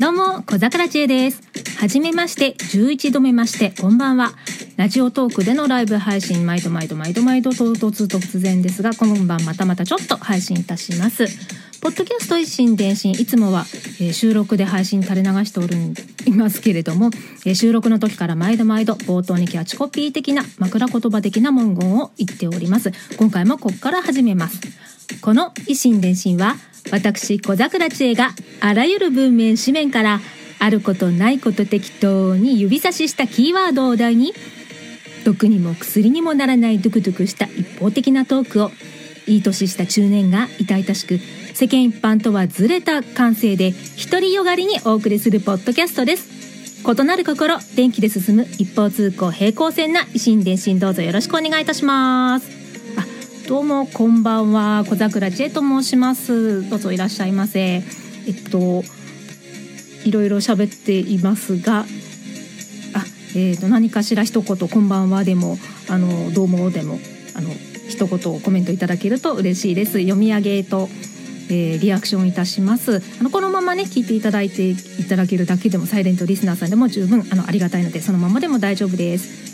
どうも、小桜知恵です。はじめまして、11度目まして、こんばんは。ラジオトークでのライブ配信、毎度毎度毎度毎度唐突突然ですが、今晩またまたちょっと配信いたします。ポッドキャスト一心伝心、いつもは、えー収録で配信垂れ流しておるんいますけれども、えー収録の時から毎度毎度冒頭にキャッチコピー的な枕言葉的な文言を言っております。今回もここから始めます。この一心伝心は、私小桜知恵があらゆる文面紙面からあることないこと適当に指差ししたキーワードを題に毒にも薬にもならないドゥクドゥクした一方的なトークをいい年した中年が痛々しく世間一般とはずれた感性で独りよがりにお送りするポッドキャストです。異なる心電気で進む一方通行平行線な維新伝心どうぞよろしくお願いいたします。あどうもこんばんは。小桜千恵と申します。どうぞいらっしゃいませ。えっといろいろ喋っていますが、えー、と何かしら一言「こんばんは」でも「あのどうも」でもあの一言コメントいただけると嬉しいです。読み上げと、えーリアクションいたします。あのこのままね聞いていただいていただけるだけでもサイレントリスナーさんでも十分あのありがたいのでそのままでも大丈夫です。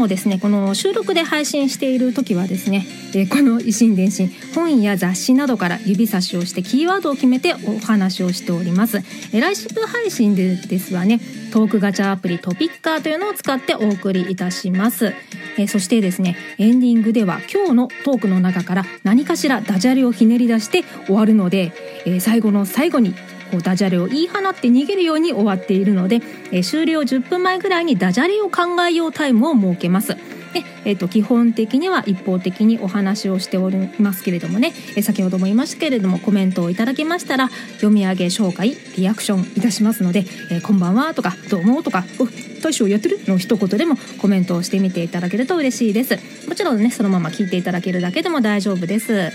もですねこの収録で配信している時はですね、えこの維新伝心本や雑誌などから指差しをしてキーワードを決めてお話をしております、えー来週配信でですはねトークガチャアプリトピッカーというのを使ってお送りいたします、えそしてですねエンディングでは今日のトークの中から何かしらダジャレをひねり出して終わるので、え最後の最後にこうダジャレを言い放って逃げるように終わっているので、え終了10分前ぐらいにダジャレを考えようタイムを設けます。でえー、と基本的には一方的にお話をしておりますけれどもね、え先ほども言いましたけれどもコメントをいただけましたら読み上げ紹介リアクションいたしますので「えーこんばんは」とか「どうも」とか「お大将やってる?」の一言でもコメントをしてみていただけると嬉しいですもちろんねそのまま聞いていただけるだけでも大丈夫です、え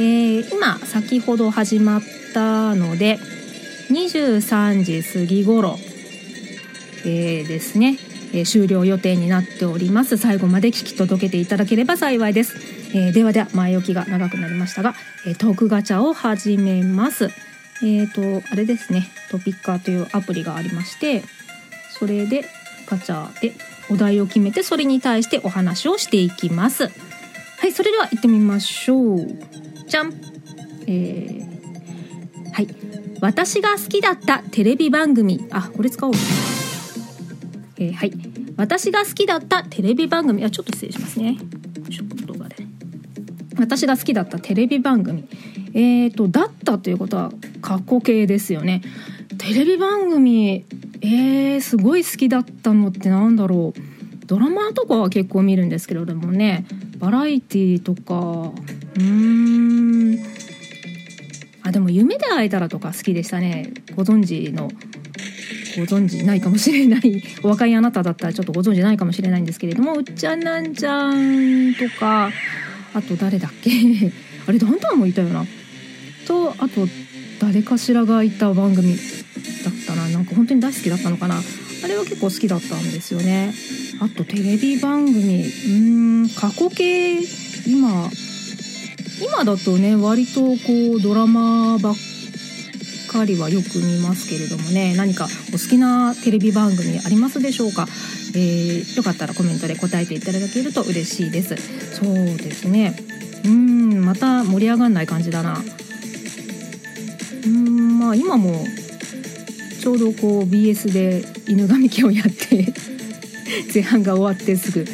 ー今先ほど始まったので23時過ぎ頃、えーですね、えー終了予定になっております。最後まで聞き届けていただければ幸いです、えーではでは前置きが長くなりましたが、えトークガチャを始めます。えっ、とあれですね。トピッカーというアプリがありましてそれでガチャでお題を決めてそれに対してお話をしていきます。はいそれでは行ってみましょう。じゃんえーはい。私が好きだったテレビ番組。あこれ使おう。えーはい。私が好きだったテレビ番組。あちょっと失礼しますね。ちょっと動画で私が好きだったテレビ番組。えーとだったということは過去形ですよね。テレビ番組えー、すごい好きだったのってなんだろう。ドラマとかは結構見るんですけれどもね。バラエティーとか。うーん。も「夢で会えたら」とか好きでしたね。ご存知のご存知ないかもしれない お若いあなただったらちょっとご存知ないかもしれないんですけれどもうっちゃんなんちゃんとかあと誰だっけ？あれダウンタウンもいたよな。とあと誰かしらがいた番組だったな。なんか本当に大好きだったのかな。あれは結構好きだったんですよね。あとテレビ番組。うん過去形。今今だとね割とこうドラマばっかりはよく見ますけれどもね。何かお好きなテレビ番組ありますでしょうか、えーよかったらコメントで答えていただけると嬉しいです。そうですね。うんまた盛り上がんない感じだな。うーんまあ今もちょうどこう BS で犬神家をやって 前半が終わってすぐ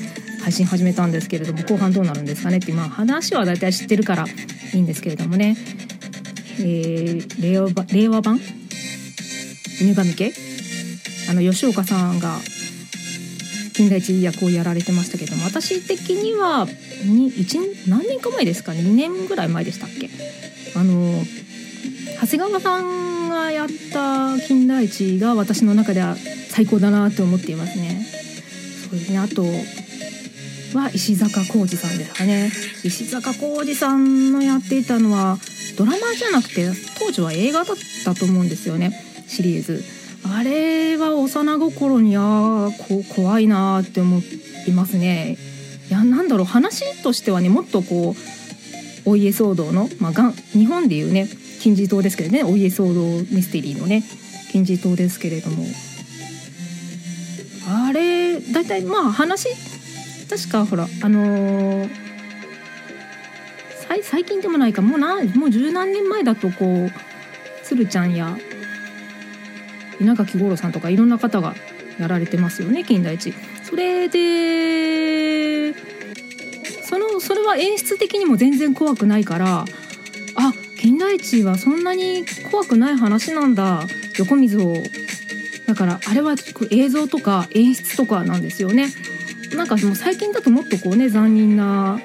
配信始めたんですけれども後半どうなるんですかねってまあ話は大体知ってるからいいんですけれどもね、えー令和版令和版？犬神家？あの吉岡さんが金田一役をやられてましたけども私的にはに何年か前ですかね？2年ぐらい前でしたっけ？あの長谷川さんがやった金田一が私の中では最高だなと思っていますね。そうですね。あとは石坂浩二さんですかね。石坂浩二さんのやっていたのはドラマじゃなくて当時は映画だったと思うんですよね。シリーズ。あれは幼心にあこ怖いなって思いますね。いやなんだろう話としてはねもっとこうお家騒動の、まあ、がん日本でいうね金字塔ですけどねお家騒動ミステリーのね金字塔ですけれども。あれ大体まあ話確かほらあのー、最近でもないかもうなもう十何年前だとこう鶴ちゃんや稲垣吾郎さんとかいろんな方がやられてますよね金田一。それでそのそれは演出的にも全然怖くないからあ金田一はそんなに怖くない話なんだ横溝をだからあれは映像とか演出とかなんですよねなんかもう最近だともっとこうね残忍な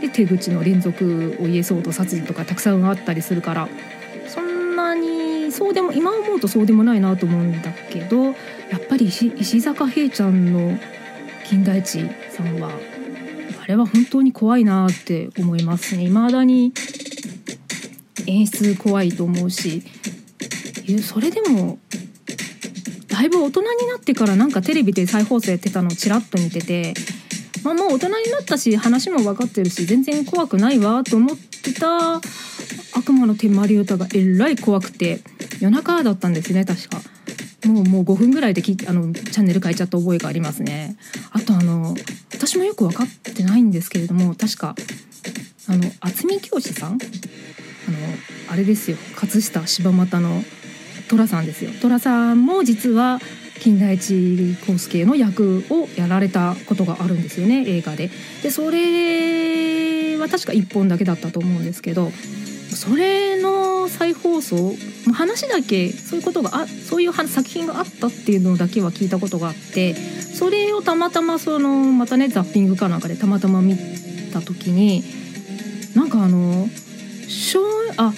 で手口の連続お家騒動殺人とかたくさんあったりするからそんなにそうでも今思うとそうでもないなと思うんだけどやっぱり石坂平ちゃんの金田一さんはあれは本当に怖いなって思いますね。未だに演出怖いと思うしそれでもだいぶ大人になってからなんかテレビで再放送やってたのをちらっと見てて、まあ、もう大人になったし話も分かってるし全然怖くないわと思ってた悪魔の手まり歌がえらい怖くて夜中だったんですね確か。もうもう5分ぐらいできあのチャンネル変えちゃった覚えがありますね。あとあの私もよく分かってないんですけれども確かあの渥美教師さん？あのあれですよ葛飾柴又の寅さんですよ寅さんも実は金田一耕助の役をやられたことがあるんですよね映画で。でそれは確か1本だけだったと思うんですけどそれの再放送話だけそういうことがあそういう作品があったっていうのだけは聞いたことがあってそれをたまたまそのまたねザッピングかなんかでたまたま見た時になんかあのあ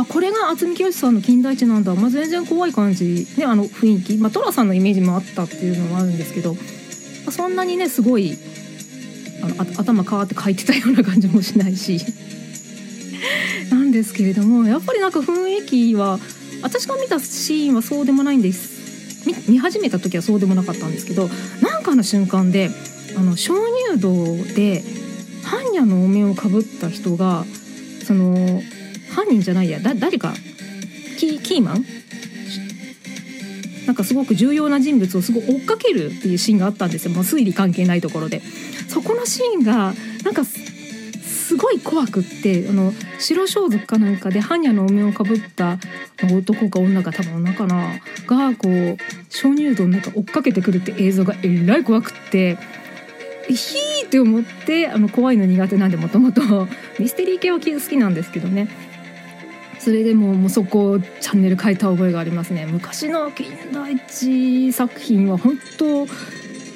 あこれが渥美清さんの金田一なんだ、まあ、全然怖い感じ、ね、あの雰囲気、まあ、寅さんのイメージもあったっていうのもあるんですけど、まあ、そんなにねすごいあの頭変わって書いてたような感じもしないし。なんですけれどもやっぱりなんか雰囲気は私が見たシーンはそうでもないんです。見始めた時はそうでもなかったんですけどなんかの瞬間であの鍾乳洞で般若のお面をかぶった人がその犯人じゃないや。だ誰か？キーマン？なんかすごく重要な人物をすごい追っかけるっていうシーンがあったんですよ。もう推理関係ないところで。そこのシーンがなんかすごい怖くってあの白装束かなんかで般若のお面をかぶった男か女か多分女かな？がこう鍾乳洞の中追っかけてくるって映像がえらい怖くってヒーって思ってあの怖いの苦手なんでもともと。ミステリー系は好きなんですけどね。それでももうそこチャンネル変えた覚えがありますね。昔の金田一作品は本当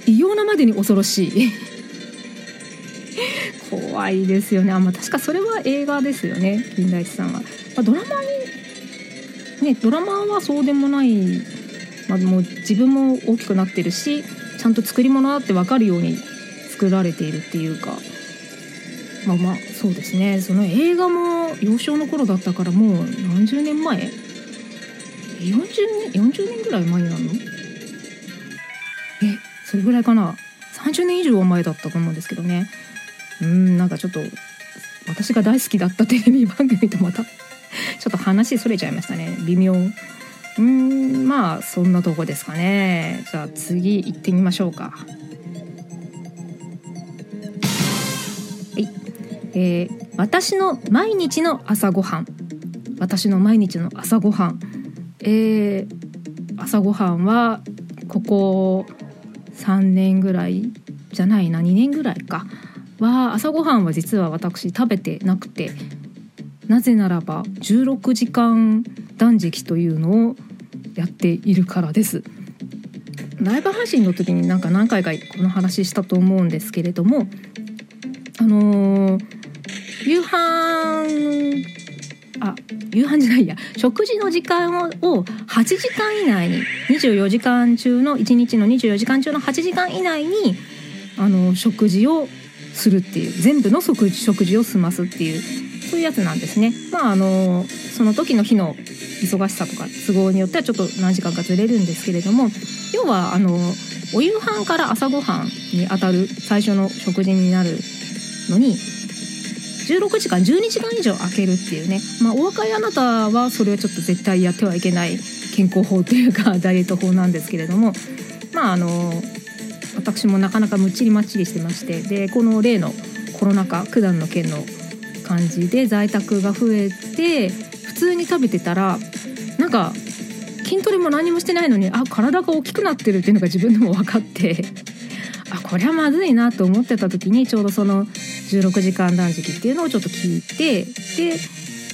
異様なまでに恐ろしい。怖いですよね。あ、まあ、確かそれは映画ですよね。金田一さんは、まあ、ドラマにねドラマはそうでもない、まあ、もう自分も大きくなってるしちゃんと作り物だって分かるように作られているっていうか。まあまあそうですね。その映画も幼少の頃だったからもう何十年前 ?40 年40年ぐらい前なの？えそれぐらいかな？30年以上は前だったと思うんですけどね。うんなんかちょっと私が大好きだったテレビ番組とまた ちょっと話それちゃいましたね。微妙。うーんまあそんなとこですかね。じゃあ次行ってみましょうか。えー、私の毎日の朝ごはん。私の毎日の朝ごはん。えー、朝ごはんはここ3年ぐらいじゃないな。2年ぐらいか。は朝ごはんは実は私食べてなくて。なぜならば16時間断食というのをやっているからです。ライブ配信の時になんか何回かこの話したと思うんですけれどもあのー夕飯あ夕飯じゃないや食事の時間を8時間以内に24時間中の1日の24時間中の8時間以内にあの食事をするっていう全部の食食事を済ますっていうそういうやつなんですね。まああのその時の日の忙しさとか都合によってはちょっと何時間かずれるんですけれども要はあのお夕飯から朝ごはんにあたる最初の食事になるのに16時間12時間以上空けるっていうね、まあ、お若いあなたはそれはちょっと絶対やってはいけない健康法というか ダイエット法なんですけれども。まああの私もなかなかむっちりまっちりしてまして。でこの例のコロナ禍九段の件の感じで在宅が増えて普通に食べてたらなんか筋トレも何もしてないのにあ体が大きくなってるっていうのが自分でも分かって。あこれはまずいなと思ってた時にちょうどその16時間断食っていうのをちょっと聞いてで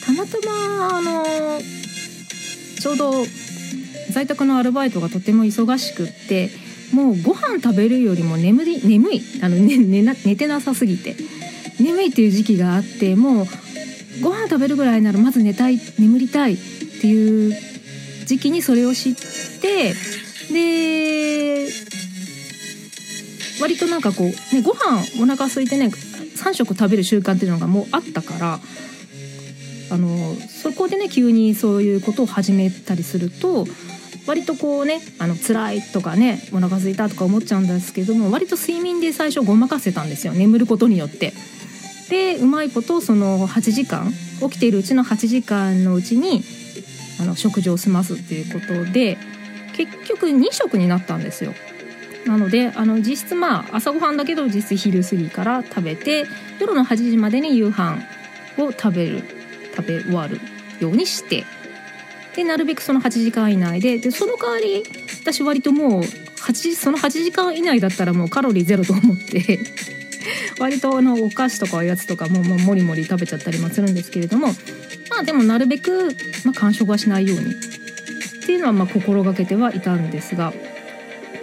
たまたまあのちょうど在宅のアルバイトがとても忙しくってもうご飯食べるよりも眠り眠い。あの、ね、寝な寝てなさすぎて。眠いっていう時期があってもうご飯食べるぐらいならまず寝たい眠りたいっていう時期にそれを知ってで割となんかこう、ね、ご飯お腹空いてね3食食べる習慣っていうのがもうあったからあのそこでね急にそういうことを始めたりすると割とこうねあの辛いとかねお腹空いたとか思っちゃうんですけども割と睡眠で最初ごまかせたんですよ眠ることによって。でうまいことその8時間起きているうちの8時間のうちにあの食事を済ますっていうことで結局2食になったんですよ。なのであの実質まあ朝ごはんだけど実質昼過ぎから食べて夜の8時までに夕飯を食べる食べ終わるようにしてでなるべくその8時間以内ででその代わり私割ともう8その8時間以内だったらもうカロリーゼロと思って 割とあのお菓子とかおやつとかももうもりもり食べちゃったりもするんですけれどもまあでもなるべく、まあ、完食はしないようにっていうのはま心がけてはいたんですが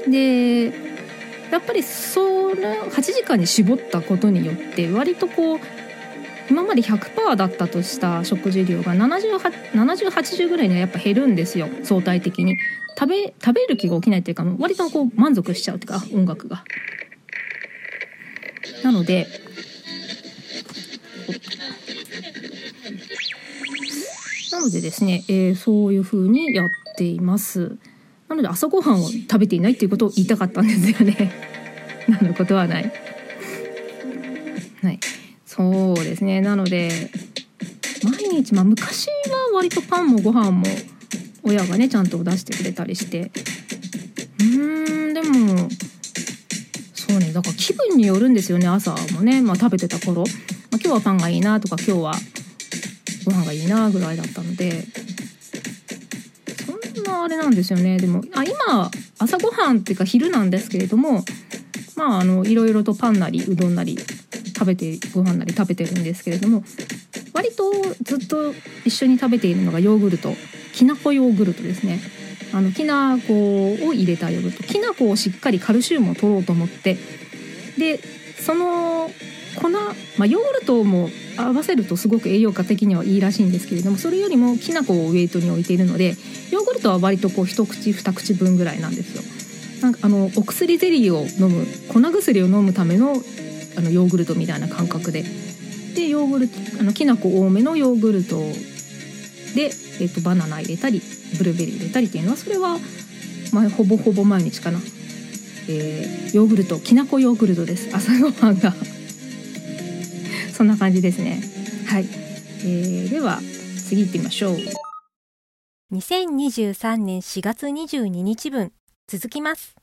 でやっぱりその8時間に絞ったことによって割とこう今まで100%だったとした食事量が7080ぐらいにはやっぱ減るんですよ相対的に。食べ食べる気が起きないっていうか割とこう満足しちゃうっていうか音楽が。なのでなのでですね、えー、そういう風にやっています。なので朝ごはんを食べていないっていうことを言いたかったんですよね。何のことはない。はい。そうですね。なので毎日まあ昔は割とパンもご飯も親がねちゃんと出してくれたりして。うーんでもそうね。だから気分によるんですよね。朝もね、まあ、食べてた頃、まあ、今日はパンがいいなとか今日はご飯がいいなぐらいだったので。あれなんですよね。でもあ今朝ごはんっていうか昼なんですけれどもまああのいろいろとパンなりうどんなり食べてご飯なり食べてるんですけれども割とずっと一緒に食べているのがヨーグルトきなこヨーグルトですね。あのきな粉を入れたヨーグルトきな粉をしっかりカルシウムを取ろうと思ってでその粉、まあ、ヨーグルトも合わせるとすごく栄養価的にはいいらしいんですけれどもそれよりもきな粉をウエイトに置いているのでヨーグルトは割とこう一口二口分ぐらいなんですよ。なんかあのお薬ゼリーを飲む粉薬を飲むためのあのヨーグルトみたいな感覚で。でヨーグルトあのきな粉多めのヨーグルトで、えーと、バナナ入れたりブルーベリー入れたりっていうのはそれは、まあ、ほぼほぼ毎日かな、えー、ヨーグルトきな粉ヨーグルトです。朝ごはんがそんな感じですね。はい、えー、では次行ってみましょう。2023年4月22日分続きます。